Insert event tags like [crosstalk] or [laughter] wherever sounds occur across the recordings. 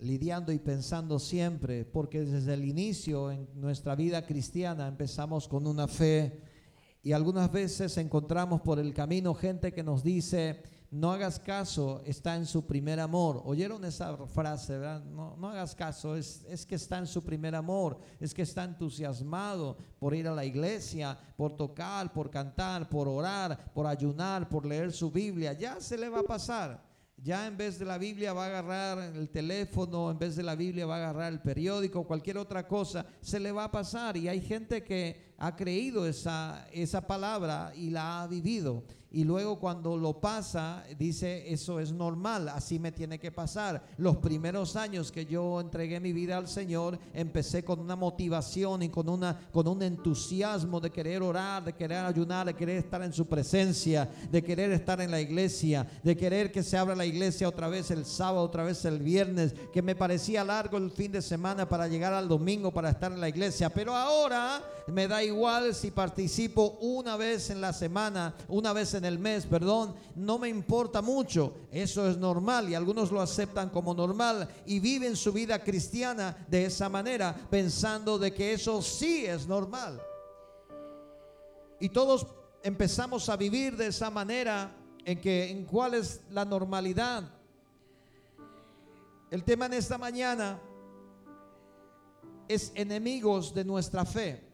lidiando y pensando siempre, porque desde el inicio en nuestra vida cristiana empezamos con una fe y algunas veces encontramos por el camino gente que nos dice, no hagas caso, está en su primer amor. ¿Oyeron esa frase? No, hagas caso, es que está en su primer amor, es que está entusiasmado por ir a la iglesia, por tocar, por cantar, por orar, por ayunar, por leer su Biblia. Ya se le va a pasar. Ya en vez de la Biblia va a agarrar el teléfono, en vez de la Biblia va a agarrar el periódico, cualquier otra cosa, se le va a pasar. Y hay gente que ha creído esa, esa palabra y la ha vivido y luego cuando lo pasa dice eso es normal, así me tiene que pasar. Los primeros años que yo entregué mi vida al Señor, empecé con una motivación y con una con un entusiasmo de querer orar, de querer ayunar, de querer estar en su presencia, de querer estar en la iglesia, de querer que se abra la iglesia otra vez el sábado, otra vez el viernes, que me parecía largo el fin de semana para llegar al domingo para estar en la iglesia, pero ahora me da igual si participo una vez en la semana, una vez en en el mes, perdón, no me importa mucho. Eso es normal y algunos lo aceptan como normal y viven su vida cristiana de esa manera, pensando de que eso sí es normal. Y todos empezamos a vivir de esa manera en que en cuál es la normalidad. El tema en esta mañana es enemigos de nuestra fe.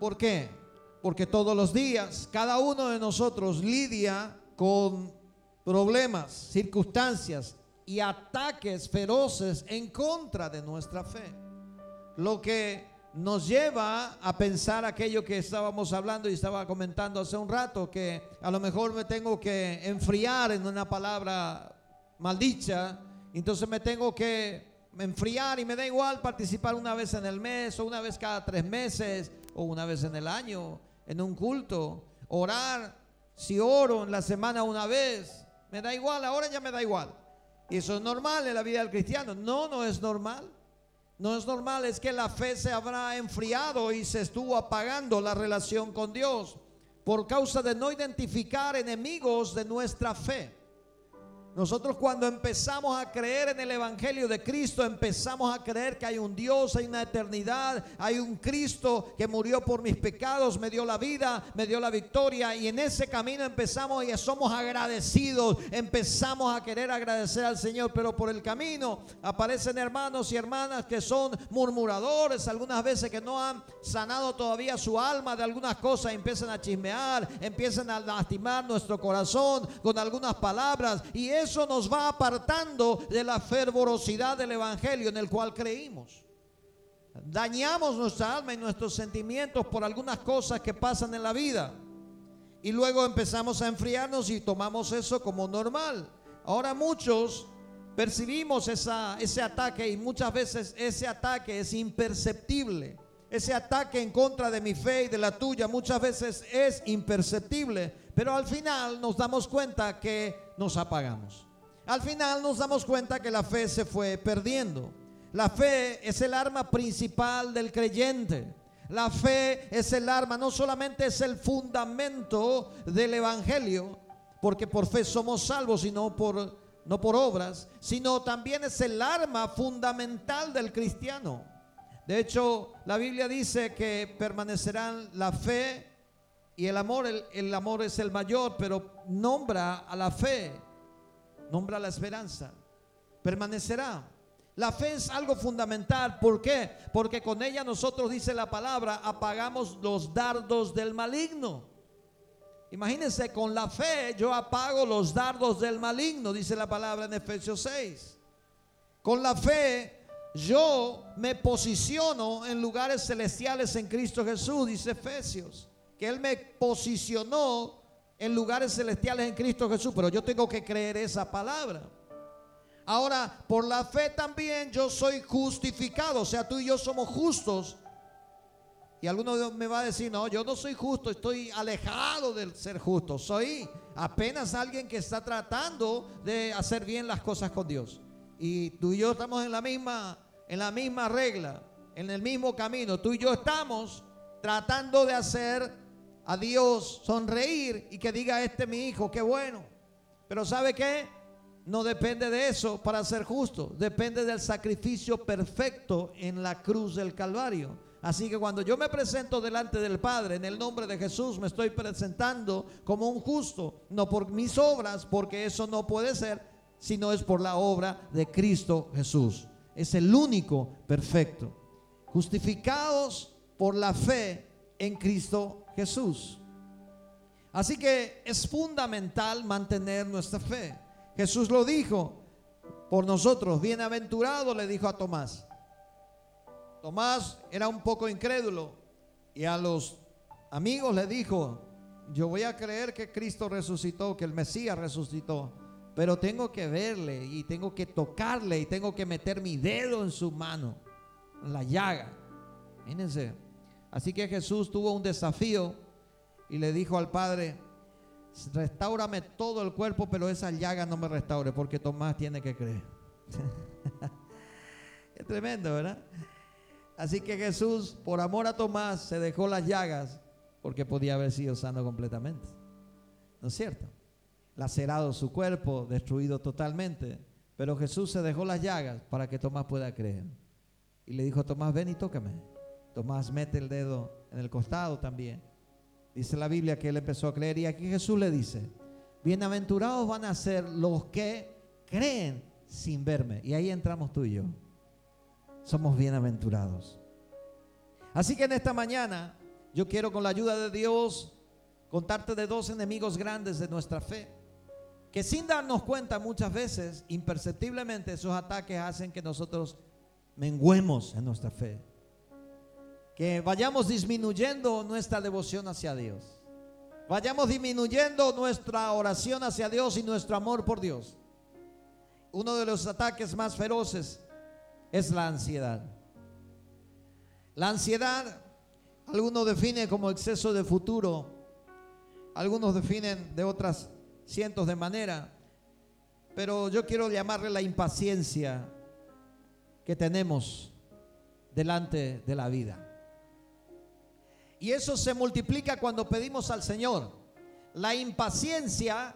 ¿Por qué? Porque todos los días cada uno de nosotros lidia con problemas, circunstancias y ataques feroces en contra de nuestra fe. Lo que nos lleva a pensar aquello que estábamos hablando y estaba comentando hace un rato, que a lo mejor me tengo que enfriar en una palabra maldicha, entonces me tengo que enfriar y me da igual participar una vez en el mes o una vez cada tres meses o una vez en el año en un culto, orar, si oro en la semana una vez, me da igual, ahora ya me da igual. Y eso es normal en la vida del cristiano. No, no es normal. No es normal, es que la fe se habrá enfriado y se estuvo apagando la relación con Dios por causa de no identificar enemigos de nuestra fe. Nosotros cuando empezamos a creer en el Evangelio de Cristo, empezamos a creer que hay un Dios, hay una eternidad, hay un Cristo que murió por mis pecados, me dio la vida, me dio la victoria. Y en ese camino empezamos y somos agradecidos, empezamos a querer agradecer al Señor, pero por el camino aparecen hermanos y hermanas que son murmuradores, algunas veces que no han sanado todavía su alma de algunas cosas, empiezan a chismear, empiezan a lastimar nuestro corazón con algunas palabras. Y es eso nos va apartando de la fervorosidad del Evangelio en el cual creímos. Dañamos nuestra alma y nuestros sentimientos por algunas cosas que pasan en la vida. Y luego empezamos a enfriarnos y tomamos eso como normal. Ahora muchos percibimos esa, ese ataque y muchas veces ese ataque es imperceptible. Ese ataque en contra de mi fe y de la tuya muchas veces es imperceptible, pero al final nos damos cuenta que nos apagamos. Al final nos damos cuenta que la fe se fue perdiendo. La fe es el arma principal del creyente. La fe es el arma, no solamente es el fundamento del evangelio, porque por fe somos salvos y no por no por obras, sino también es el arma fundamental del cristiano. De hecho, la Biblia dice que permanecerán la fe y el amor. El, amor es el mayor, pero nombra a la fe, nombra la esperanza. Permanecerá. La fe es algo fundamental. ¿Por qué? Porque con ella nosotros, dice la palabra, apagamos los dardos del maligno. Imagínense, con la fe yo apago los dardos del maligno, dice la palabra en Efesios 6. Con la fe yo me posiciono en lugares celestiales en Cristo Jesús, dice Efesios, Él me posicionó en lugares celestiales en Cristo Jesús, pero yo tengo que creer esa palabra. Ahora, por la fe también yo soy justificado, o sea, tú y yo somos justos. Y alguno me va a decir, no, yo no soy justo, estoy alejado del ser justo, soy apenas alguien que está tratando de hacer bien las cosas con Dios. Y tú y yo estamos en la misma en la misma regla, en el mismo camino. Tú y yo estamos tratando de hacer a Dios sonreír y que diga, este mi hijo, qué bueno. Pero ¿sabe qué? no depende de eso para ser justo, depende del sacrificio perfecto en la cruz del Calvario. Así que cuando yo me presento delante del Padre en el nombre de Jesús, me estoy presentando como un justo, no por mis obras, porque eso no puede ser, sino es por la obra de Cristo Jesús. Es el único perfecto. Justificados por la fe en Cristo Jesús. Así que es fundamental mantener nuestra fe. Jesús lo dijo por nosotros. Bienaventurado le dijo a Tomás. Tomás era un poco incrédulo y a los amigos le dijo, yo voy a creer que Cristo resucitó, que el Mesías resucitó, pero tengo que verle y tengo que tocarle y tengo que meter mi dedo en su mano, en la llaga. Fíjense. Así que Jesús tuvo un desafío y le dijo al Padre, restaurame todo el cuerpo, pero esa llaga no me restaure, porque Tomás tiene que creer. [laughs] es tremendo, ¿verdad? Así que Jesús, por amor a Tomás, se dejó las llagas, porque podía haber sido sano completamente. ¿No es cierto? Lacerado su cuerpo, destruido totalmente. Pero Jesús se dejó las llagas para que Tomás pueda creer. Y le dijo a Tomás, ven y tócame. Tomás mete el dedo en el costado también Dice la Biblia que él empezó a creer y aquí Jesús le dice, bienaventurados van a ser los que creen sin verme. Y ahí entramos tú y yo. Somos bienaventurados. Así que en esta mañana yo quiero con la ayuda de Dios contarte de dos enemigos grandes de nuestra fe. Que sin darnos cuenta muchas veces, imperceptiblemente, esos ataques hacen que nosotros menguemos en nuestra fe que vayamos disminuyendo nuestra devoción hacia Dios. Vayamos disminuyendo nuestra oración hacia Dios y nuestro amor por Dios. Uno de los ataques más feroces es la ansiedad. La ansiedad, algunos definen como exceso de futuro, algunos definen de otras cientos de maneras, pero yo quiero llamarle la impaciencia que tenemos delante de la vida. Y eso se multiplica cuando pedimos al Señor. La impaciencia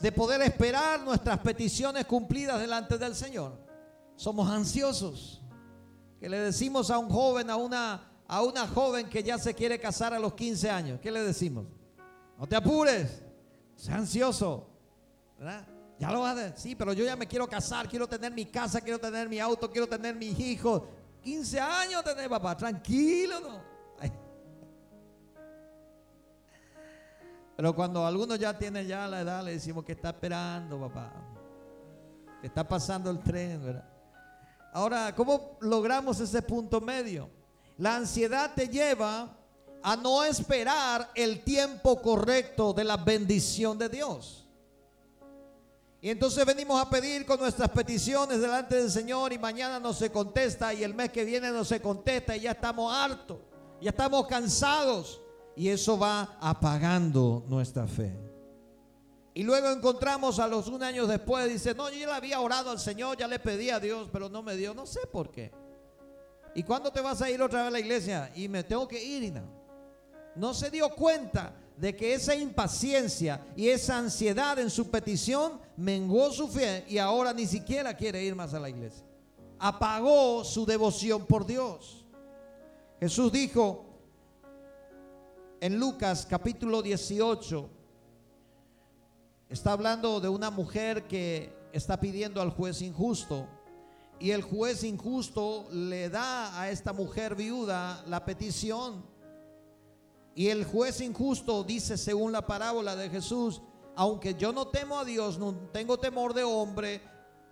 de poder esperar nuestras peticiones cumplidas delante del Señor. Somos ansiosos. Que le decimos a un joven, a una, a una joven que ya se quiere casar a los 15 años. ¿Qué le decimos? No te apures. Sea ansioso. Ya lo vas a decir. Sí, pero yo ya me quiero casar. Quiero tener mi casa. Quiero tener mi auto. Quiero tener mis hijos. 15 años tener papá. Tranquilo, ¿no? Pero cuando algunos ya tienen ya la edad, le decimos que está esperando, papá. Que está pasando el tren, ¿verdad? Ahora, ¿cómo logramos ese punto medio? La ansiedad te lleva a no esperar el tiempo correcto de la bendición de Dios. Y entonces venimos a pedir con nuestras peticiones delante del Señor y mañana no se contesta y el mes que viene no se contesta y ya estamos hartos, ya estamos cansados y eso va apagando nuestra fe. Y luego encontramos a los un año después, dice, no, yo ya le había orado al Señor, ya le pedí a Dios, pero no me dio, no sé por qué. ¿Y cuándo te vas a ir otra vez a la iglesia? Y me tengo que ir. No, no se dio cuenta de que esa impaciencia y esa ansiedad en su petición menguó su fe y ahora ni siquiera quiere ir más a la iglesia. Apagó su devoción por Dios. Jesús dijo, en Lucas capítulo 18 está hablando de una mujer que está pidiendo al juez injusto y el juez injusto le da a esta mujer viuda la petición. Y el juez injusto dice, según la parábola de Jesús, aunque yo no temo a Dios, no tengo temor de hombre,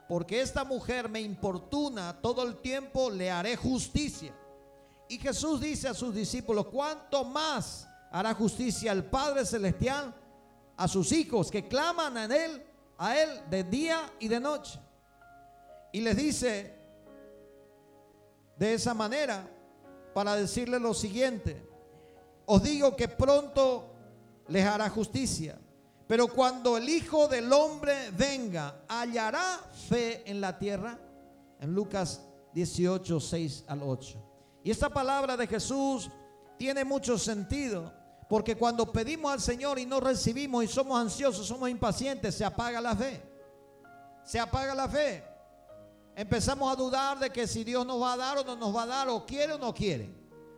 porque esta mujer me importuna todo el tiempo, le haré justicia. Y Jesús dice a sus discípulos, ¿cuánto más hará justicia al Padre Celestial a sus hijos que claman a Él, a Él de día y de noche. Y les dice de esa manera para decirle lo siguiente, os digo que pronto les hará justicia, pero cuando el Hijo del Hombre venga, hallará fe en la tierra. En Lucas 18, 6 al 8. Y esta palabra de Jesús tiene mucho sentido porque cuando pedimos al Señor y no recibimos y somos ansiosos, somos impacientes, se apaga la fe. se apaga la fe. Empezamos a dudar de que si Dios nos va a dar o no nos va a dar, o quiere o no quiere,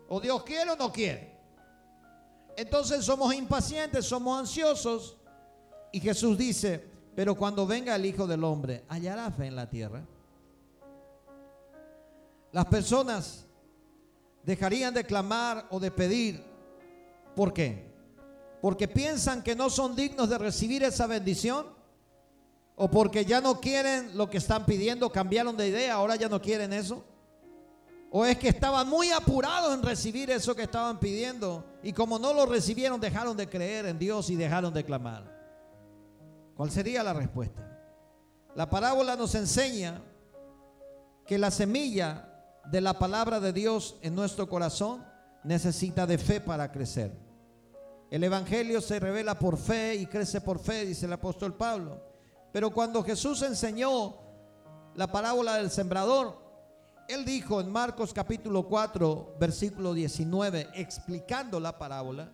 o Dios quiere o no quiere. Entonces somos impacientes, somos ansiosos. Y Jesús dice, pero cuando venga el Hijo del Hombre, ¿hallará fe en la tierra? Las personas dejarían de clamar o de pedir. ¿Por qué? Porque piensan que no son dignos de recibir esa bendición. O porque ya no quieren lo que están pidiendo, cambiaron de idea, ahora ya no quieren eso. O es que estaban muy apurados en recibir eso que estaban pidiendo. Y como no lo recibieron, dejaron de creer en Dios y dejaron de clamar. ¿Cuál sería la respuesta? La parábola nos enseña que la semilla de la palabra de Dios en nuestro corazón necesita de fe para crecer. El Evangelio se revela por fe y crece por fe, dice el apóstol Pablo. Pero cuando Jesús enseñó la parábola del sembrador, él dijo en Marcos capítulo 4, versículo 19, explicando la parábola,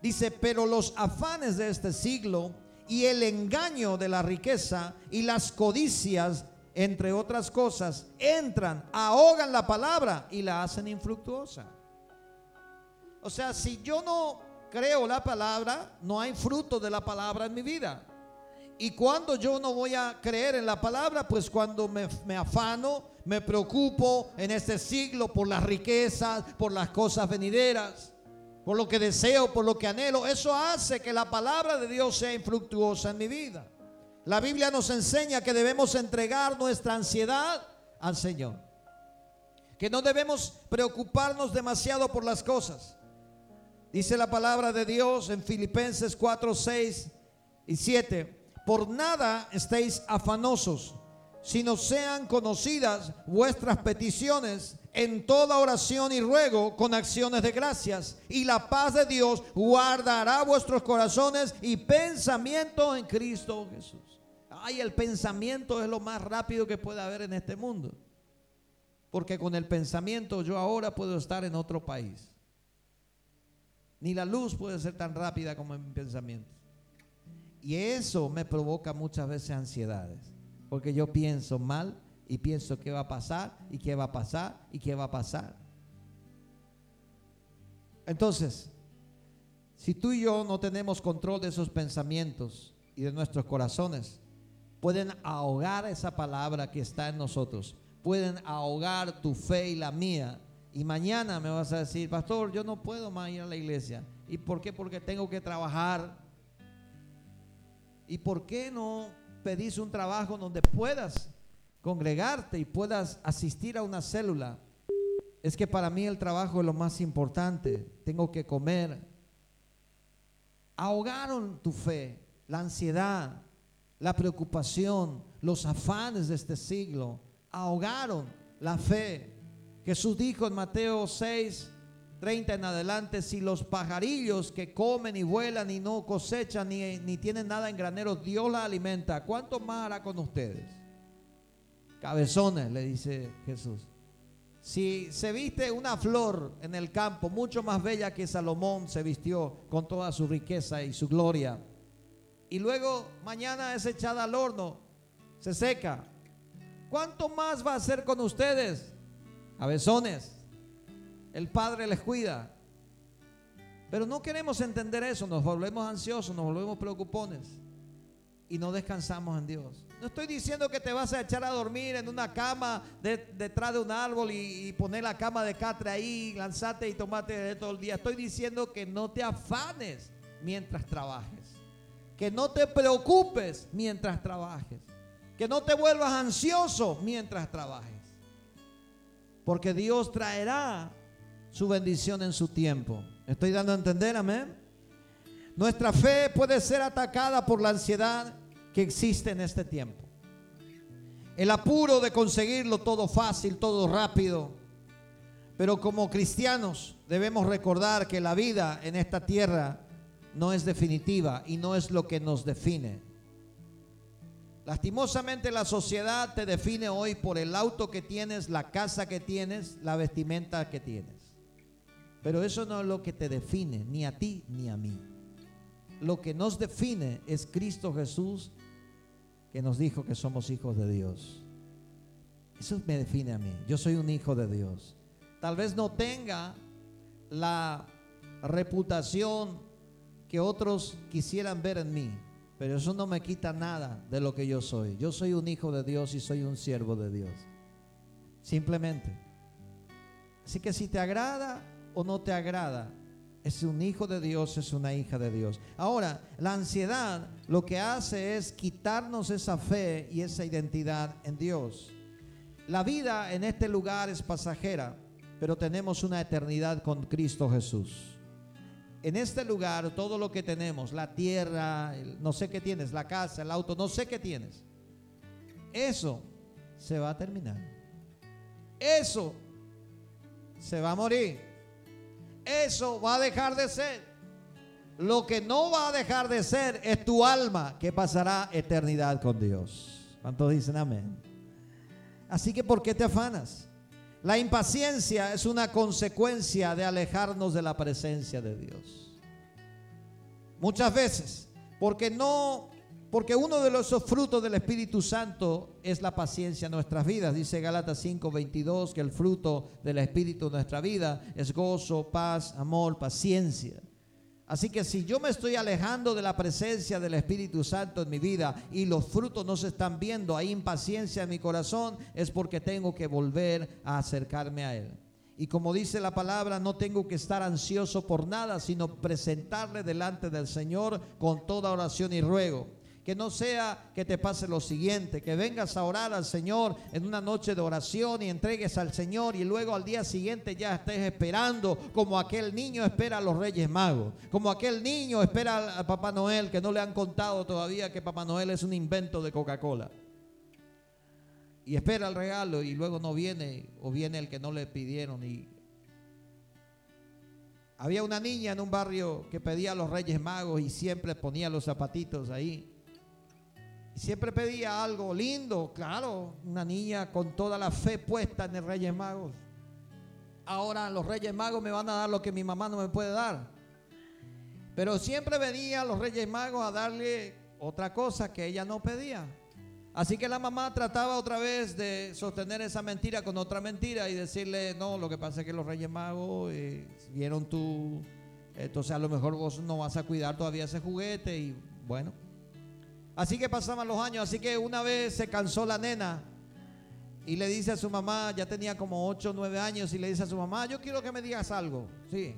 dice, pero los afanes de este siglo y el engaño de la riqueza y las codicias entre otras cosas, entran, ahogan la palabra y la hacen infructuosa. O sea, si yo no creo la palabra, no hay fruto de la palabra en mi vida. Y cuando yo no voy a creer en la palabra, pues cuando me, afano, me preocupo en este siglo por las riquezas, por las cosas venideras, por lo que deseo, por lo que anhelo, eso hace que la palabra de Dios sea infructuosa en mi vida. La Biblia nos enseña que debemos entregar nuestra ansiedad al Señor. Que no debemos preocuparnos demasiado por las cosas. Dice la palabra de Dios en Filipenses 4, 6 y 7. Por nada estéis afanosos, sino sean conocidas vuestras peticiones en toda oración y ruego con acciones de gracias. Y la paz de Dios guardará vuestros corazones y pensamientos en Cristo Jesús. Ay, el pensamiento es lo más rápido que puede haber en este mundo. Porque con el pensamiento yo ahora puedo estar en otro país. Ni la luz puede ser tan rápida como en mi pensamiento. Y eso me provoca muchas veces ansiedades. Porque yo pienso mal y pienso qué va a pasar y qué va a pasar y qué va a pasar. Entonces, si tú y yo no tenemos control de esos pensamientos y de nuestros corazones, pueden ahogar esa palabra que está en nosotros, pueden ahogar tu fe y la mía. Y mañana me vas a decir, pastor, yo no puedo más ir a la iglesia. ¿Y por qué? Porque tengo que trabajar. ¿Y por qué no pedís un trabajo donde puedas congregarte y puedas asistir a una célula? Es que para mí el trabajo es lo más importante. Tengo que comer. Ahogaron tu fe, la ansiedad, la preocupación, los afanes de este siglo ahogaron la fe. Jesús dijo en Mateo 6, 30 en adelante, si los pajarillos que comen y vuelan y no cosechan ni, ni tienen nada en graneros, Dios la alimenta, ¿cuánto más hará con ustedes? Cabezones, le dice Jesús. Si se viste una flor en el campo, mucho más bella que Salomón se vistió con toda su riqueza y su gloria, y luego mañana es echada al horno, se seca. ¿Cuánto más va a hacer con ustedes? Abezones. El Padre les cuida. Pero no queremos entender eso, nos volvemos ansiosos, nos volvemos preocupones y no descansamos en Dios. No estoy diciendo que te vas a echar a dormir en una cama detrás de un árbol y, poner la cama de catre ahí, lanzarte y tomarte de todo el día. Estoy diciendo que no te afanes mientras trabajes que no te preocupes mientras trabajes, que no te vuelvas ansioso mientras trabajes, porque Dios traerá su bendición en su tiempo. ¿Estoy dando a entender, amén? Nuestra fe puede ser atacada por la ansiedad que existe en este tiempo. El apuro de conseguirlo todo fácil, todo rápido. Pero como cristianos debemos recordar que la vida en esta tierra no es definitiva y no es lo que nos define. Lastimosamente la sociedad te define hoy por el auto que tienes, la casa que tienes, la vestimenta que tienes. Pero eso no es lo que te define, ni a ti ni a mí. Lo que nos define es Cristo Jesús que nos dijo que somos hijos de Dios. Eso me define a mí. Yo soy un hijo de Dios. Tal vez no tenga la reputación que otros quisieran ver en mí, pero eso no me quita nada de lo que yo soy. Yo soy un hijo de Dios y soy un siervo de Dios. Simplemente. Así que si te agrada o no te agrada, es un hijo de Dios, es una hija de Dios. Ahora, la ansiedad lo que hace es quitarnos esa fe y esa identidad en Dios. La vida en este lugar es pasajera, pero tenemos una eternidad con Cristo Jesús. En este lugar, todo lo que tenemos, la tierra, no sé qué tienes, la casa, el auto, no sé qué tienes, eso se va a terminar. Eso se va a morir eso va a dejar de ser. Lo que no va a dejar de ser es tu alma que pasará eternidad con Dios. ¿Cuántos dicen amén? Así que ¿por qué te afanas? La impaciencia es una consecuencia de alejarnos de la presencia de Dios. Muchas veces, porque no porque uno de los frutos del Espíritu Santo es la paciencia en nuestras vidas. Dice Galatas 5:22 que el fruto del Espíritu en nuestra vida es gozo, paz, amor, paciencia. Así que si yo me estoy alejando de la presencia del Espíritu Santo en mi vida y los frutos no se están viendo, hay impaciencia en mi corazón, es porque tengo que volver a acercarme a Él. Y como dice la palabra, no tengo que estar ansioso por nada, sino presentarle delante del Señor con toda oración y ruego. Que no sea que te pase lo siguiente, que vengas a orar al Señor en una noche de oración y entregues al Señor y luego al día siguiente ya estés esperando como aquel niño espera a los Reyes Magos, como aquel niño espera a Papá Noel que no le han contado todavía que Papá Noel es un invento de Coca-Cola. Y espera el regalo y luego no viene o viene el que no le pidieron había una niña en un barrio que pedía a los Reyes Magos y siempre ponía los zapatitos ahí. Siempre pedía algo lindo, claro, una niña con toda la fe puesta en el Reyes Magos. Ahora los Reyes Magos me van a dar lo que mi mamá no me puede dar. Pero siempre venía a los Reyes Magos a darle otra cosa que ella no pedía. Así que la mamá trataba otra vez de sostener esa mentira con otra mentira y decirle, no, lo que pasa es que los Reyes Magos eh, vieron tú, entonces a lo mejor vos no vas a cuidar todavía ese juguete y bueno. Así que pasaban los años, así que una vez se cansó la nena y le dice a su mamá, ya tenía como 8 o 9 años, y le dice a su mamá, yo quiero que me digas algo. Sí.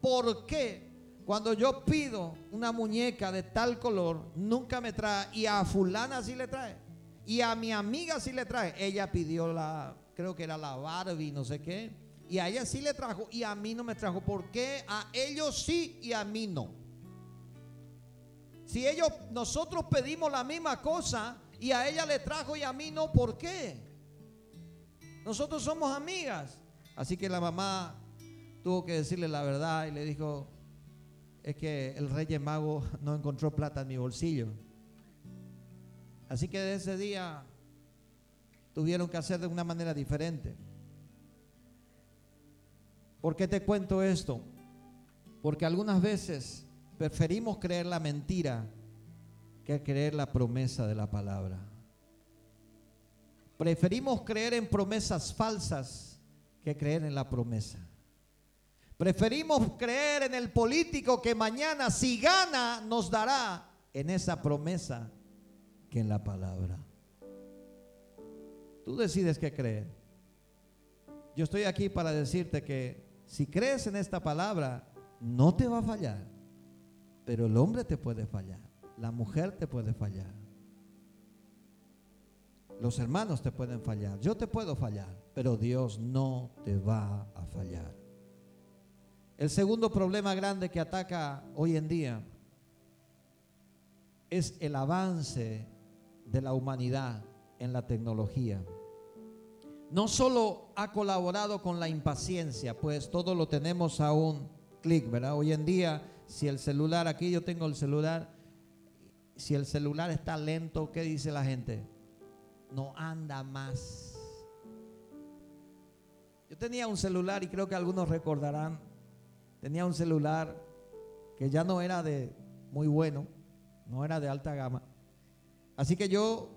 ¿Por qué cuando yo pido una muñeca de tal color, nunca me trae? Y a fulana sí le trae. Y a mi amiga sí le trae. Ella pidió la, creo que era la Barbie, no sé qué. Y a ella sí le trajo y a mí no me trajo. ¿Por qué a ellos sí y a mí no? Si ellos, nosotros pedimos la misma cosa y a ella le trajo y a mí no, ¿por qué? Nosotros somos amigas. Así que la mamá tuvo que decirle la verdad y le dijo, es que el rey mago no encontró plata en mi bolsillo. Así que de ese día tuvieron que hacer de una manera diferente. ¿Por qué te cuento esto? Porque algunas veces Preferimos creer la mentira que creer la promesa de la palabra. Preferimos creer en promesas falsas que creer en la promesa. Preferimos creer en el político que mañana si gana nos dará en esa promesa que en la palabra. Tú decides qué creer. Yo estoy aquí para decirte que si crees en esta palabra, no te va a fallar. Pero el hombre te puede fallar, la mujer te puede fallar, los hermanos te pueden fallar, yo te puedo fallar, pero Dios no te va a fallar. El segundo problema grande que ataca hoy en día es el avance de la humanidad en la tecnología. No solo ha colaborado con la impaciencia, pues todo lo tenemos a un clic, ¿verdad? Hoy en día si el celular, aquí yo tengo el celular, si el celular está lento, ¿qué dice la gente? No anda más. Yo tenía un celular y creo que algunos recordarán, tenía un celular que ya no era de muy bueno, no era de alta gama. Así que yo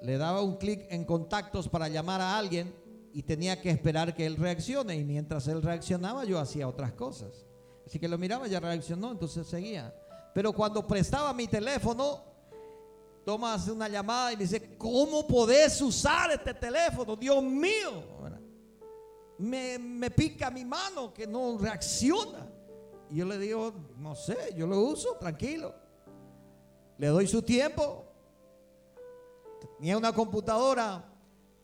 le daba un clic en contactos para llamar a alguien y tenía que esperar que él reaccione. Y mientras él reaccionaba, yo hacía otras cosas. Así que lo miraba, ya reaccionó, entonces seguía. Pero cuando prestaba mi teléfono, tomas una llamada y me dice, ¿cómo podés usar este teléfono? Dios mío. Me, me pica mi mano que no reacciona. Y yo le digo, no sé, yo lo uso, tranquilo. Le doy su tiempo. Tenía una computadora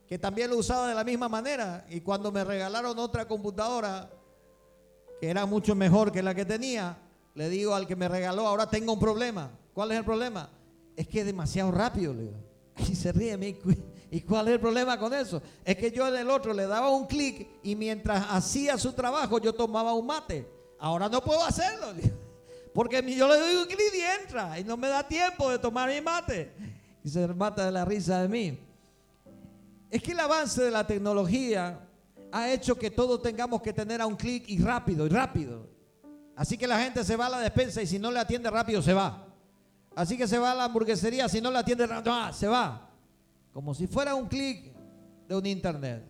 que también lo usaba de la misma manera. Y cuando me regalaron otra computadora, que era mucho mejor que la que tenía, le digo al que me regaló, ahora tengo un problema. ¿Cuál es el problema? Es que es demasiado rápido, le digo. [laughs] Y se ríe, ¿y cuál es el problema con eso? Es que yo en el otro le daba un clic y mientras hacía su trabajo yo tomaba un mate. Ahora no puedo hacerlo, [laughs] porque yo le doy un clic y entra y no me da tiempo de tomar mi mate. Y se mata de la risa de mí. Es que el avance de la tecnología ha hecho que todos tengamos que tener a un clic y rápido, y rápido. Así que la gente se va a la despensa y si no le atiende rápido se va. Así que se va a la hamburguesería, si no le atiende rápido, ah, se va. Como si fuera un clic de un internet.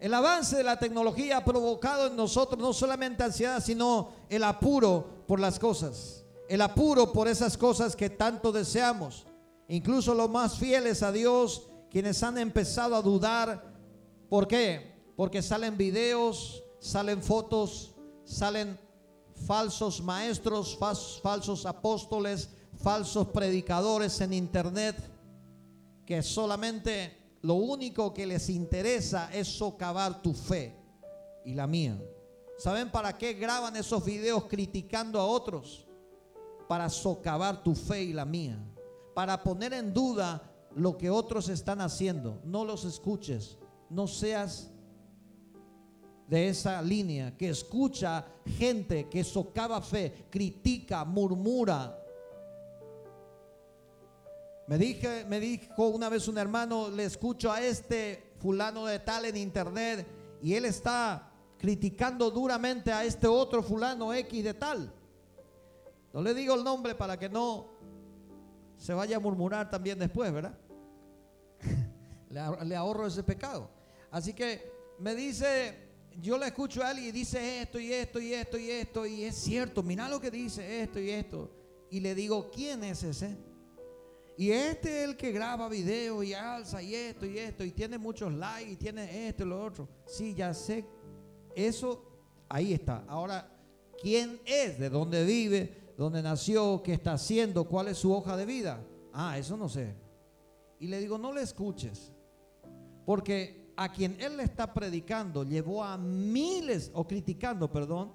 El avance de la tecnología ha provocado en nosotros no solamente ansiedad, sino el apuro por las cosas. El apuro por esas cosas que tanto deseamos. Incluso los más fieles a Dios, quienes han empezado a dudar. ¿Por qué? Porque salen videos, salen fotos, salen falsos maestros, falsos apóstoles, falsos predicadores en internet, que solamente lo único que les interesa es socavar tu fe y la mía. ¿Saben para qué graban esos videos criticando a otros? Para socavar tu fe y la mía. Para poner en duda lo que otros están haciendo. No los escuches. No seas de esa línea que escucha gente que socava fe, critica, murmura. Me, dije, me dijo una vez un hermano, le escucho a este fulano de tal en internet y él está criticando duramente a este otro fulano X de tal. No le digo el nombre para que no se vaya a murmurar también después, ¿verdad? [laughs] le ahorro ese pecado. Así que me dice yo le escucho a él y dice esto y esto y esto y esto y es cierto, mira lo que dice esto y esto. Y le digo, ¿quién es ese? Y este es el que graba video y alza y esto y esto y tiene muchos likes y tiene esto y lo otro. Sí, ya sé. Eso ahí está. Ahora, ¿quién es? ¿De dónde vive? ¿Dónde nació? ¿Qué está haciendo? ¿Cuál es su hoja de vida? Ah, eso no sé. Y le digo, no le escuches. Porque a quien él le está predicando llevó a miles, o criticando, perdón,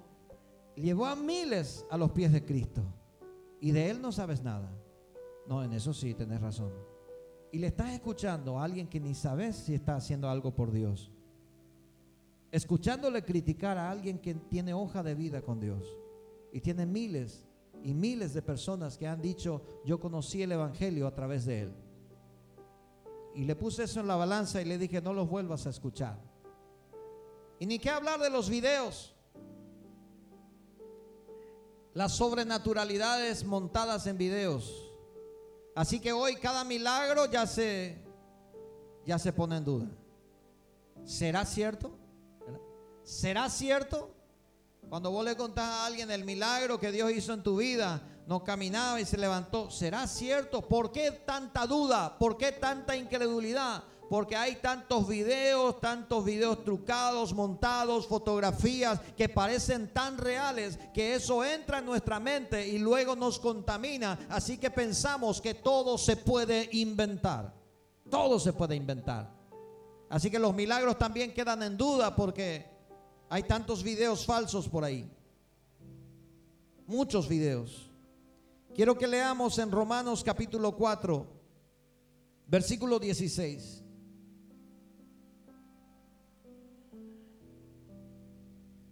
llevó a miles a los pies de Cristo. Y de él no sabes nada. No, en eso sí, tenés razón. Y le estás escuchando a alguien que ni sabes si está haciendo algo por Dios. Escuchándole criticar a alguien que tiene hoja de vida con Dios. Y tiene miles y miles de personas que han dicho, yo conocí el Evangelio a través de él. Y le puse eso en la balanza y le dije, no los vuelvas a escuchar. Y ni qué hablar de los videos. Las sobrenaturalidades montadas en videos. Así que hoy cada milagro ya se ya se pone en duda. ¿Será cierto? ¿Será cierto? Cuando vos le contás a alguien el milagro que Dios hizo en tu vida, no caminaba y se levantó. ¿Será cierto? ¿Por qué tanta duda? ¿Por qué tanta incredulidad? Porque hay tantos videos, tantos videos trucados, montados, fotografías que parecen tan reales que eso entra en nuestra mente y luego nos contamina. Así que pensamos que todo se puede inventar. Todo se puede inventar. Así que los milagros también quedan en duda porque hay tantos videos falsos por ahí. Muchos videos. Quiero que leamos en Romanos capítulo 4, versículo 16.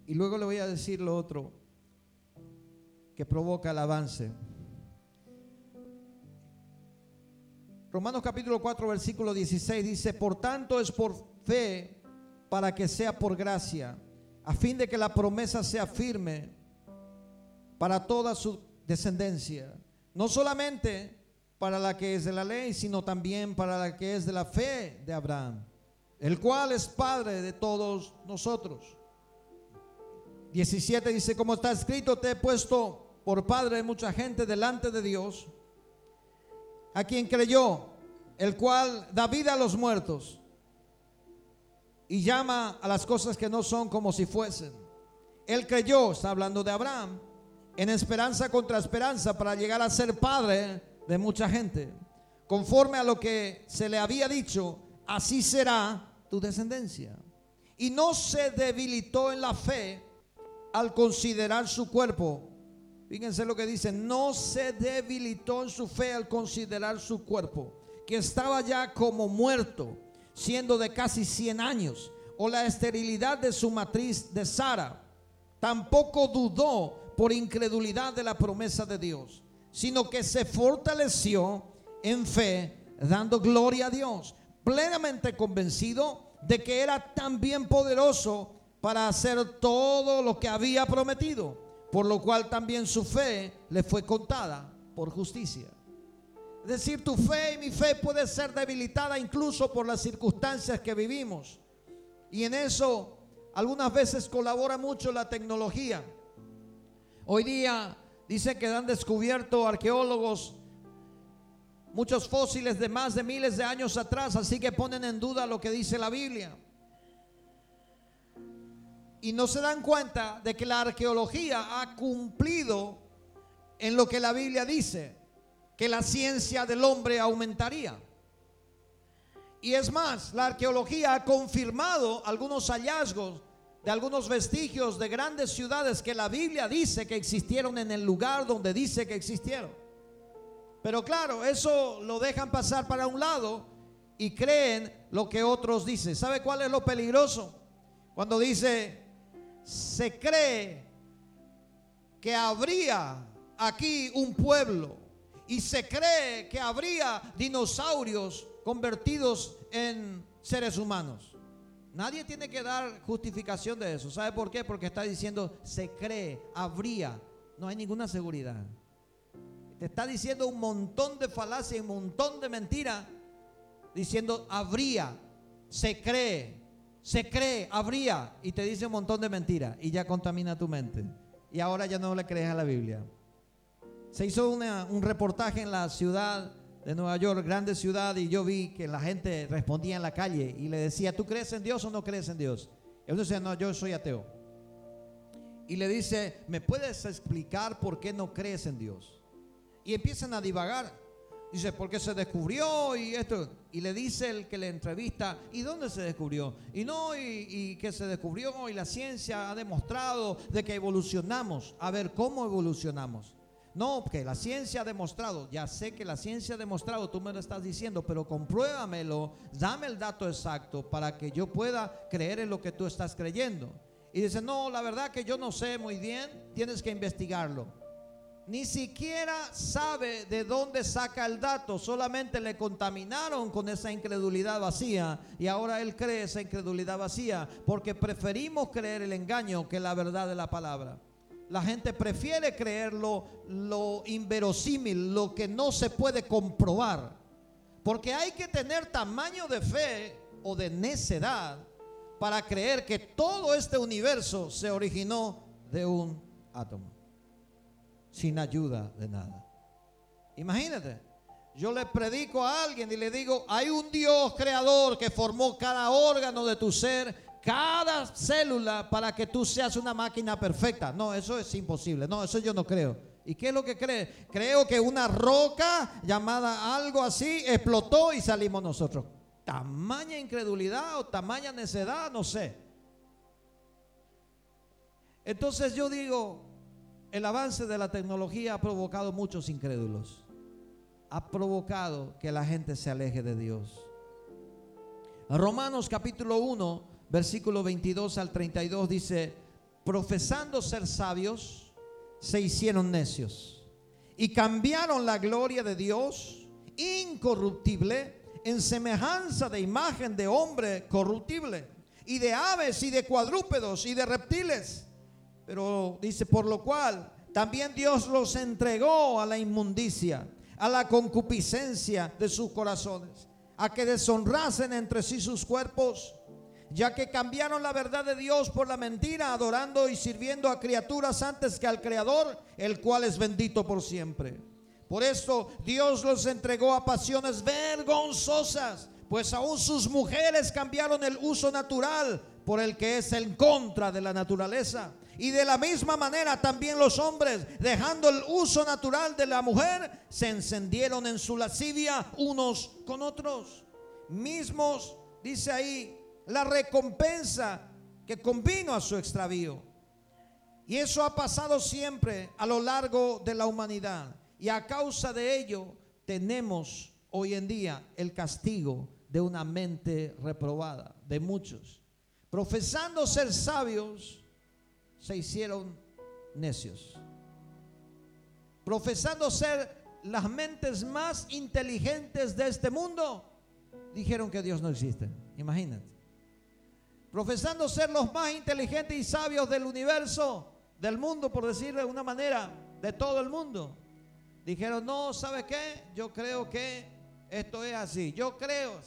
Y luego le voy a decir lo otro que provoca el avance. Romanos capítulo 4, versículo 16 dice, por tanto es por fe para que sea por gracia, a fin de que la promesa sea firme para toda su descendencia. No solamente para la que es de la ley, sino también para la que es de la fe de Abraham, el cual es Padre de todos nosotros. 17 dice, como está escrito, te he puesto por Padre de mucha gente delante de Dios, a quien creyó, el cual da vida a los muertos y llama a las cosas que no son como si fuesen. Él creyó, está hablando de Abraham, en esperanza contra esperanza para llegar a ser padre de mucha gente. Conforme a lo que se le había dicho, así será tu descendencia. Y no se debilitó en la fe al considerar su cuerpo. Fíjense lo que dice, no se debilitó en su fe al considerar su cuerpo, que estaba ya como muerto, siendo de casi 100 años, o la esterilidad de su matriz de Sara. Tampoco dudó por incredulidad de la promesa de Dios sino que se fortaleció en fe, dando gloria a Dios, plenamente convencido de que era también poderoso para hacer todo lo que había prometido, por lo cual también su fe le fue contada por justicia. Es decir, tu fe y mi fe puede ser debilitada incluso por las circunstancias que vivimos. Y en eso algunas veces colabora mucho la tecnología. Hoy día Dice que han descubierto arqueólogos muchos fósiles de más de miles de años atrás, así que ponen en duda lo que dice la Biblia. Y no se dan cuenta de que la arqueología ha cumplido en lo que la Biblia dice, que la ciencia del hombre aumentaría. Y es más, la arqueología ha confirmado algunos hallazgos de algunos vestigios de grandes ciudades que la Biblia dice que existieron en el lugar donde dice que existieron. Pero claro, eso lo dejan pasar para un lado y creen lo que otros dicen. ¿Sabe cuál es lo peligroso? Cuando dice, se cree que habría aquí un pueblo y se cree que habría dinosaurios convertidos en seres humanos. Nadie tiene que dar justificación de eso. ¿Sabe por qué? Porque está diciendo se cree, habría. No hay ninguna seguridad. Te está diciendo un montón de falacias y un montón de mentiras. Diciendo habría, se cree, se cree, habría. Y te dice un montón de mentiras. Y ya contamina tu mente. Y ahora ya no le crees a la Biblia. Se hizo un reportaje en la ciudad de Nueva York, grande ciudad, y yo vi que la gente respondía en la calle y le decía, ¿tú crees en Dios o no crees en Dios? Uno decía, no, yo soy ateo. Y le dice, ¿me puedes explicar por qué no crees en Dios? Y empiezan a divagar. Dice, porque se descubrió y esto. Y le dice el que le entrevista, ¿y dónde se descubrió? Y no, y, y, que se descubrió y la ciencia ha demostrado de que evolucionamos. A ver, ¿cómo evolucionamos? No, que la ciencia ha demostrado, ya sé que la ciencia ha demostrado, tú me lo estás diciendo, pero compruébamelo, dame el dato exacto para que yo pueda creer en lo que tú estás creyendo. Y dice, no, la verdad que yo no sé muy bien, tienes que investigarlo. Ni siquiera sabe de dónde saca el dato, solamente le contaminaron con esa incredulidad vacía y ahora él cree esa incredulidad vacía porque preferimos creer el engaño que la verdad de la palabra la gente prefiere creer lo, inverosímil, lo que no se puede comprobar. Porque hay que tener tamaño de fe o de necedad para creer que todo este universo se originó de un átomo, sin ayuda de nada. Imagínate, yo le predico a alguien y le digo, hay un Dios creador que formó cada órgano de tu ser cada célula para que tú seas una máquina perfecta. No, eso es imposible. No, eso yo no creo. ¿Y qué es lo que cree? Creo que una roca llamada algo así explotó y salimos nosotros. Tamaña incredulidad o tamaña necedad, no sé. Entonces yo digo, el avance de la tecnología ha provocado muchos incrédulos. Ha provocado que la gente se aleje de Dios. Romanos capítulo 1 versículo 22 al 32 dice, profesando ser sabios, se hicieron necios y cambiaron la gloria de Dios incorruptible en semejanza de imagen de hombre corruptible y de aves y de cuadrúpedos y de reptiles. Pero dice, por lo cual también Dios los entregó a la inmundicia a la concupiscencia de sus corazones, a que deshonrasen entre sí sus cuerpos, ya que cambiaron la verdad de Dios por la mentira, adorando y sirviendo a criaturas antes que al Creador, el cual es bendito por siempre. Por eso Dios los entregó a pasiones vergonzosas, pues aún sus mujeres cambiaron el uso natural por el que es en contra de la naturaleza. Y de la misma manera también los hombres, dejando el uso natural de la mujer, se encendieron en su lascivia unos con otros. Mismos, dice ahí, la recompensa que convino a su extravío. Y eso ha pasado siempre a lo largo de la humanidad. Y a causa de ello tenemos hoy en día el castigo de una mente reprobada, de muchos. Profesando ser sabios, se hicieron necios. Profesando ser las mentes más inteligentes de este mundo, dijeron que Dios no existe. Imagínate. Profesando ser los más inteligentes y sabios del universo, del mundo, por decirlo de una manera, de todo el mundo. Dijeron, no, ¿sabe qué? Yo creo que esto es así. Yo creo.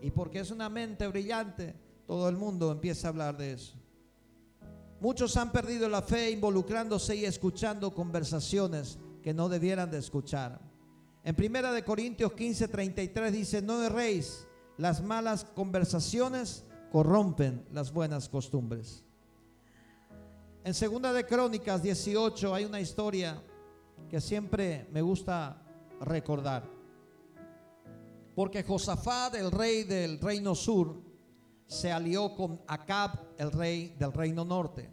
Y porque es una mente brillante, todo el mundo empieza a hablar de eso. Muchos han perdido la fe involucrándose y escuchando conversaciones que no debieran de escuchar. En Primera de Corintios 15, 33 dice, no erréis, las malas conversaciones corrompen las buenas costumbres. En Segunda de Crónicas 18 hay una historia que siempre me gusta recordar. Porque Josafat, el rey del reino sur, se alió con Acab, el rey del reino norte.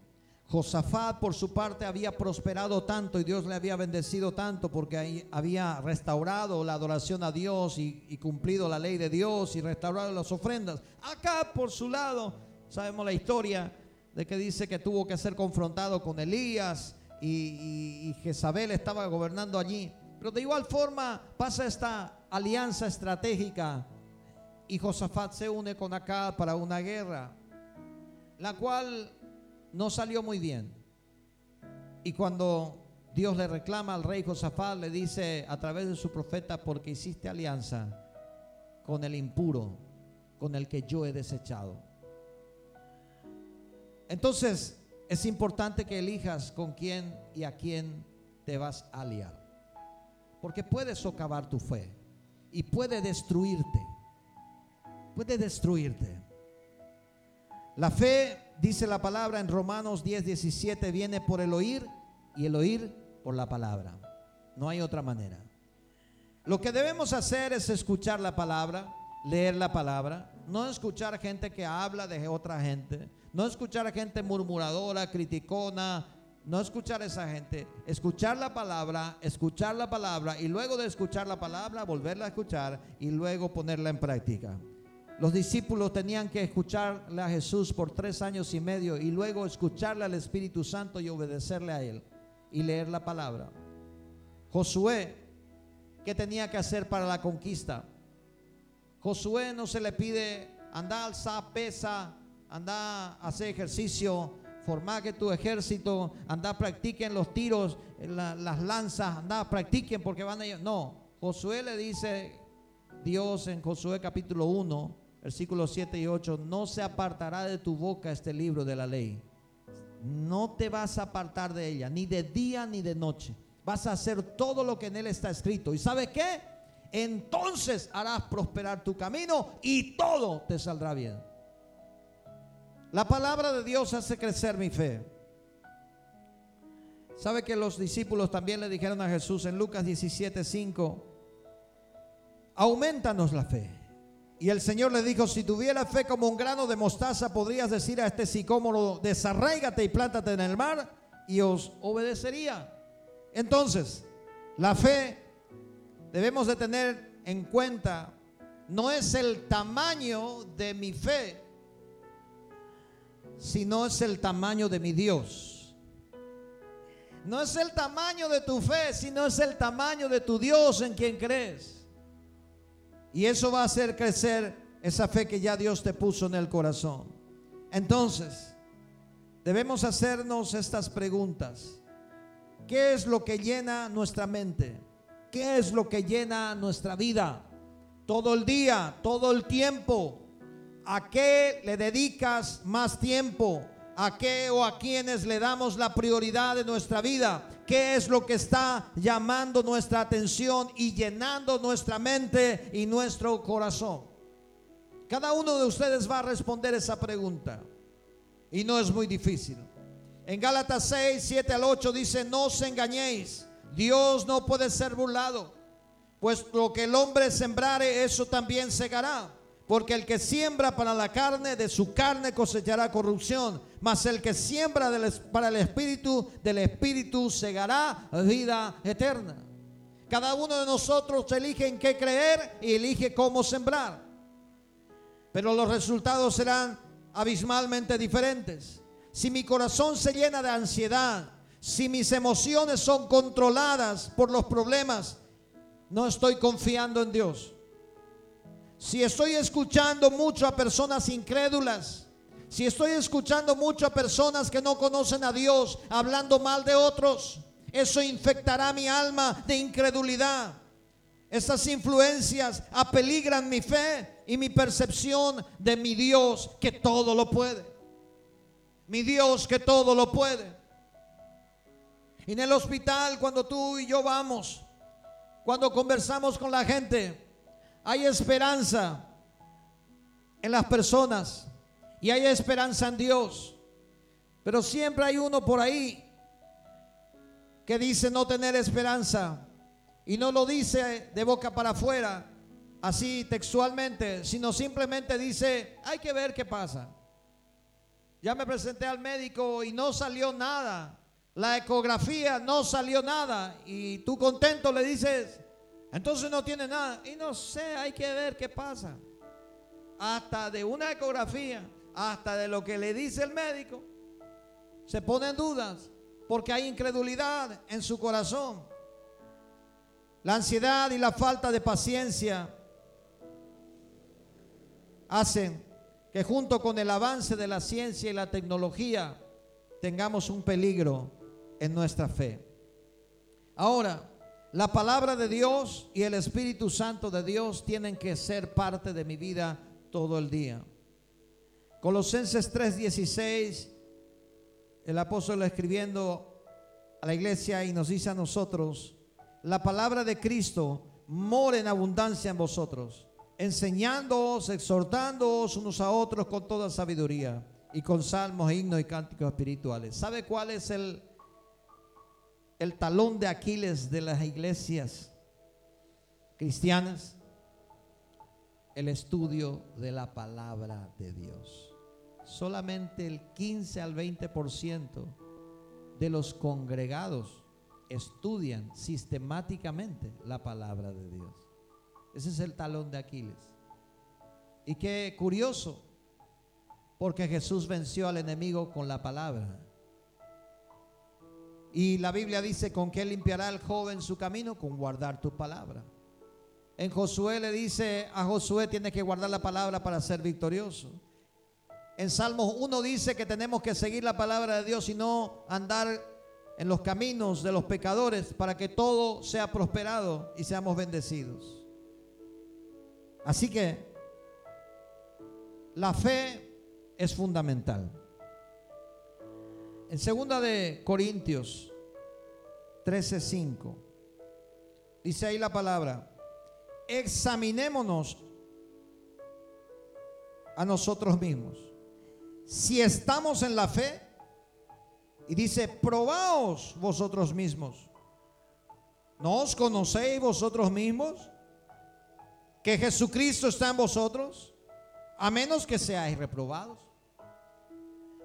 Josafat, por su parte, había prosperado tanto y Dios le había bendecido tanto porque había restaurado la adoración a Dios y, y, cumplido la ley de Dios y restaurado las ofrendas. Acab, por su lado, sabemos la historia de que dice que tuvo que ser confrontado con Elías y, Jezabel estaba gobernando allí. Pero de igual forma pasa esta alianza estratégica y Josafat se une con Acab para una guerra, la cual no salió muy bien. Y cuando Dios le reclama al rey Josafat, le dice a través de su profeta, porque hiciste alianza con el impuro, con el que yo he desechado. Entonces, es importante que elijas con quién y a quién te vas a aliar. Porque puede socavar tu fe y puede destruirte. Puede destruirte. La fe, dice la palabra en Romanos 10, 17, viene por el oír y el oír por la palabra. No hay otra manera. Lo que debemos hacer es escuchar la palabra, leer la palabra, no escuchar gente que habla de otra gente, no escuchar a gente murmuradora, criticona, no escuchar a esa gente, escuchar la palabra, escuchar la palabra y luego de escuchar la palabra volverla a escuchar y luego ponerla en práctica. Los discípulos tenían que escucharle a Jesús por tres años y medio y luego escucharle al Espíritu Santo y obedecerle a Él y leer la palabra. Josué, ¿qué tenía que hacer para la conquista? Josué no se le pide andar, alza, pesa, anda a hacer ejercicio, formar que tu ejército, anda practiquen los tiros, las lanzas, anda practiquen porque van a No, Josué le dice Dios en Josué capítulo 1, versículos 7 y 8, no se apartará de tu boca este libro de la ley. No te vas a apartar de ella, ni de día ni de noche. Vas a hacer todo lo que en él está escrito. ¿Y sabe qué? Entonces harás prosperar tu camino y todo te saldrá bien. La palabra de Dios hace crecer mi fe. ¿Sabe que los discípulos también le dijeron a Jesús en Lucas 17, 5? Aumentanos la fe. Y el Señor le dijo, si tuviera fe como un grano de mostaza, podrías decir a este sicómoro, desarraigate y plántate en el mar, y os obedecería. Entonces, la fe debemos de tener en cuenta, no es el tamaño de mi fe, si no es el tamaño de mi Dios. No es el tamaño de tu fe, sino es el tamaño de tu Dios en quien crees. Y eso va a hacer crecer esa fe que ya Dios te puso en el corazón. Entonces, debemos hacernos estas preguntas. ¿Qué es lo que llena nuestra mente? ¿qué es lo que llena nuestra vida? Todo el día, todo el tiempo. ¿A qué le dedicas más tiempo? ¿A qué o a quienes le damos la prioridad de nuestra vida? ¿Qué es lo que está llamando nuestra atención y llenando nuestra mente y nuestro corazón? Cada uno de ustedes va a responder esa pregunta. Y no es muy difícil. En Gálatas 6, 7 al 8 dice, no os engañéis, Dios no puede ser burlado, pues lo que el hombre sembrare, eso también segará. Porque el que siembra para la carne, de su carne cosechará corrupción. Mas el que siembra para el espíritu, del espíritu segará vida eterna. Cada uno de nosotros elige en qué creer y elige cómo sembrar. Pero los resultados serán abismalmente diferentes. Si mi corazón se llena de ansiedad, si mis emociones son controladas por los problemas, no estoy confiando en Dios. Si estoy escuchando mucho a personas incrédulas, si estoy escuchando mucho a personas que no conocen a Dios hablando mal de otros, eso infectará mi alma de incredulidad. Esas influencias apeligran mi fe y mi percepción de mi Dios que todo lo puede. Mi Dios que todo lo puede. En el hospital, cuando tú y yo vamos, cuando conversamos con la gente, hay esperanza en las personas y hay esperanza en Dios. Pero siempre hay uno por ahí que dice no tener esperanza y no lo dice de boca para afuera, así textualmente, sino simplemente dice, hay que ver qué pasa. Ya me presenté al médico y no salió nada. La ecografía no salió nada. Y tú contento le dices, entonces no tiene nada. Y no sé, hay que ver qué pasa. Hasta de una ecografía, hasta de lo que le dice el médico, se ponen dudas porque hay incredulidad en su corazón. La ansiedad y la falta de paciencia hacen que junto con el avance de la ciencia y la tecnología tengamos un peligro en nuestra fe. Ahora, la palabra de Dios y el Espíritu Santo de Dios tienen que ser parte de mi vida todo el día. Colosenses 3:16, el apóstol escribiendo a la iglesia y nos dice a nosotros, la palabra de Cristo mora en abundancia en vosotros, enseñándoos, exhortándoos unos a otros con toda sabiduría y con salmos, himnos y cánticos espirituales. ¿Sabe cuál es el el talón de Aquiles de las iglesias cristianas? El estudio de la palabra de Dios. Solamente el 15 al 20% de los congregados estudian sistemáticamente la palabra de Dios. Ese es el talón de Aquiles. Y qué curioso, porque Jesús venció al enemigo con la palabra. Y la Biblia dice, ¿con qué limpiará el joven su camino? Con guardar tu palabra. En Josué le dice a Josué, tiene que guardar la palabra para ser victorioso. En Salmos 1 dice que tenemos que seguir la palabra de Dios y no andar en los caminos de los pecadores para que todo sea prosperado y seamos bendecidos. Así que la fe es fundamental. En segunda de Corintios 13:5 dice ahí la palabra, examinémonos a nosotros mismos. Si estamos en la fe, y dice, probaos vosotros mismos. ¿No os conocéis vosotros mismos que Jesucristo está en vosotros? A menos que seáis reprobados.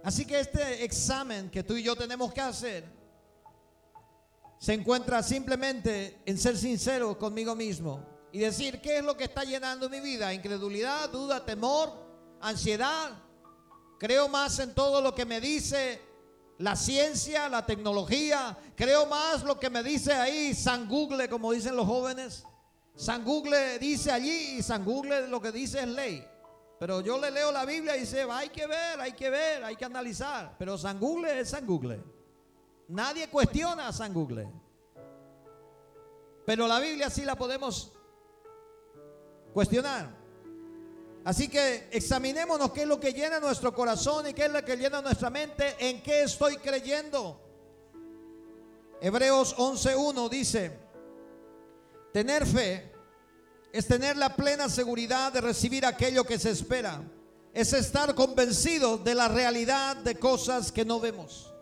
Así que este examen que tú y yo tenemos que hacer se encuentra simplemente en ser sincero conmigo mismo y decir qué es lo que está llenando mi vida. Incredulidad, duda, temor, ansiedad. Creo más en todo lo que me dice la ciencia, la tecnología. Creo más lo que me dice ahí San Google, como dicen los jóvenes. San Google dice allí y San Google lo que dice es ley. Pero yo le leo la Biblia y dice, hay que ver, hay que ver, hay que analizar. Pero San Google es San Google. Nadie cuestiona a San Google. Pero la Biblia sí la podemos cuestionar. Así que examinémonos qué es lo que llena nuestro corazón y qué es lo que llena nuestra mente, en qué estoy creyendo. Hebreos 11.1 dice, tener fe es tener la plena seguridad de recibir aquello que se espera. Es estar convencido de la realidad de cosas que no vemos.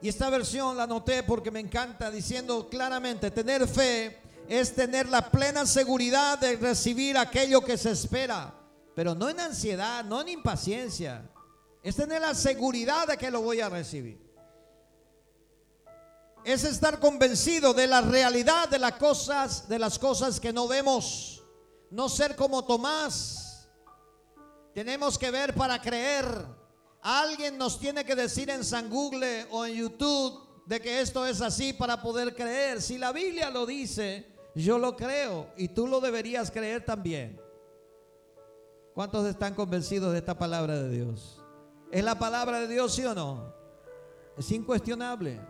Y esta versión la noté porque me encanta diciendo claramente, tener fe es tener la plena seguridad de recibir aquello que se espera, pero no en ansiedad, no en impaciencia. Es tener la seguridad de que lo voy a recibir. Es estar convencido de la realidad de las cosas, de las cosas que no vemos. No ser como Tomás. Tenemos que ver para creer. Alguien nos tiene que decir en San Google o en YouTube de que esto es así para poder creer. Si la Biblia lo dice, yo lo creo y tú lo deberías creer también. ¿Cuántos están convencidos de esta palabra de Dios? ¿Es la palabra de Dios, sí o no? Es incuestionable.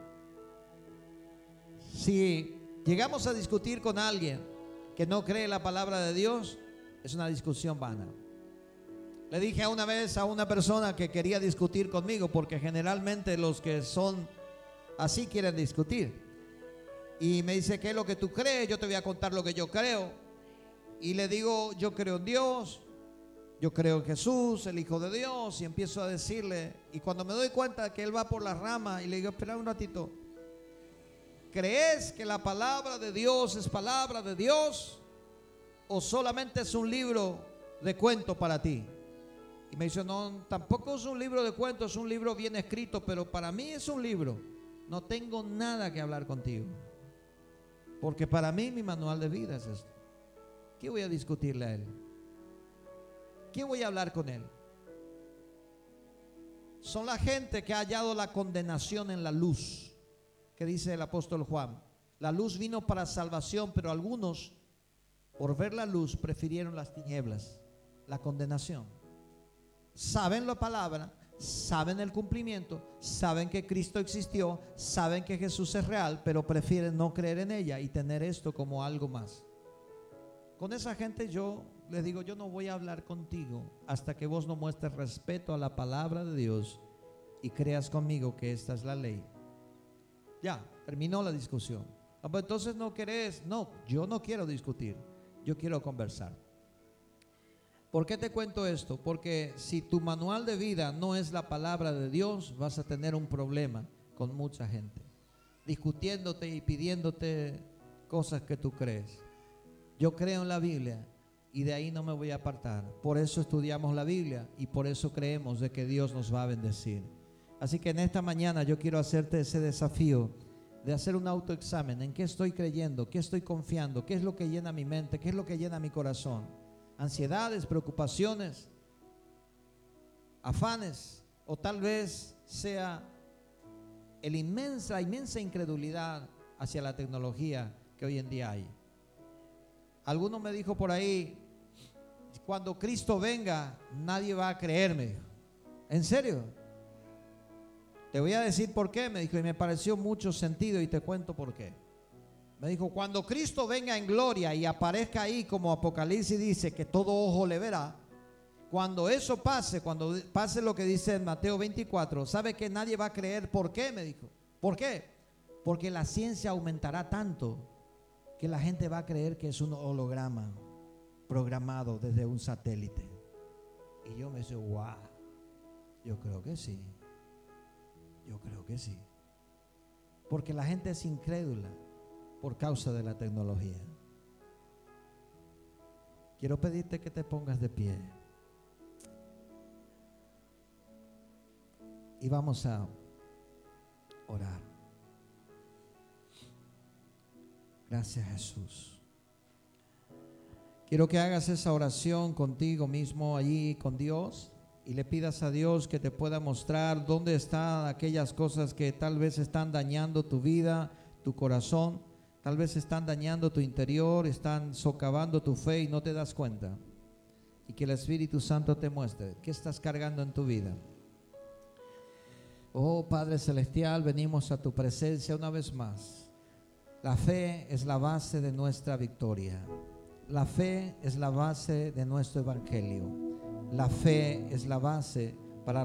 Si llegamos a discutir con alguien que no cree la palabra de Dios, es una discusión vana. Le dije una vez a una persona que quería discutir conmigo, porque generalmente los que son así quieren discutir. Y me dice, ¿qué es lo que tú crees? Yo te voy a contar lo que yo creo. Y le digo, yo creo en Dios, yo creo en Jesús, el Hijo de Dios, y empiezo a decirle, y cuando me doy cuenta que él va por la rama, y le digo, espera un ratito, ¿crees que la palabra de Dios es palabra de Dios? ¿O solamente es un libro de cuento para ti? Y me dice, no, tampoco es un libro de cuentos, es un libro bien escrito, pero para mí es un libro. No tengo nada que hablar contigo. Porque para mí mi manual de vida es esto. ¿Qué voy a discutirle a él? ¿Qué voy a hablar con él? Son la gente que ha hallado la condenación en la luz, que dice el apóstol Juan. La luz vino para salvación, pero algunos, por ver la luz, prefirieron las tinieblas, la condenación saben la palabra, saben el cumplimiento, saben que Cristo existió, saben que Jesús es real, pero prefieren no creer en ella y tener esto como algo más. Con esa gente yo les digo, yo no voy a hablar contigo hasta que vos no muestres respeto a la palabra de Dios y creas conmigo que esta es la ley. Ya, terminó la discusión. Ah, pues entonces no querés, no, yo no quiero discutir, yo quiero conversar. ¿Por qué te cuento esto? Porque si tu manual de vida no es la palabra de Dios, vas a tener un problema con mucha gente, discutiéndote y pidiéndote cosas que tú crees. Yo creo en la Biblia y de ahí no me voy a apartar. Por eso estudiamos la Biblia y por eso creemos de que Dios nos va a bendecir. Así que en esta mañana yo quiero hacerte ese desafío de hacer un autoexamen. ¿En qué estoy creyendo? ¿Qué estoy confiando? ¿Qué es lo que llena mi mente? ¿Qué es lo que llena mi corazón? ansiedades, preocupaciones, afanes, o tal vez sea el inmensa, la inmensa incredulidad hacia la tecnología que hoy en día hay. Alguno me dijo por ahí, cuando Cristo venga, nadie va a creerme. ¿En serio? Te voy a decir por qué, me dijo, y me pareció mucho sentido y te cuento por qué. Me dijo, cuando Cristo venga en gloria y aparezca ahí como Apocalipsis dice que todo ojo le verá, cuando eso pase, cuando pase lo que dice en Mateo 24, sabe que nadie va a creer. ¿Por qué? Me dijo. ¿Por qué? Porque la ciencia aumentará tanto que la gente va a creer que es un holograma programado desde un satélite. Y yo me dice, wow, yo creo que sí. Yo creo que sí. Porque la gente es incrédula por causa de la tecnología. Quiero pedirte que te pongas de pie. Y vamos a orar. Gracias Jesús. Quiero que hagas esa oración contigo mismo allí con Dios y le pidas a Dios que te pueda mostrar dónde están aquellas cosas que tal vez están dañando tu vida, tu corazón Tal vez están dañando tu interior, están socavando tu fe y no te das cuenta. Y que el Espíritu Santo te muestre qué estás cargando en tu vida. Oh Padre Celestial, venimos a tu presencia una vez más. La fe es la base de nuestra victoria. La fe es la base de nuestro evangelio. La fe es la base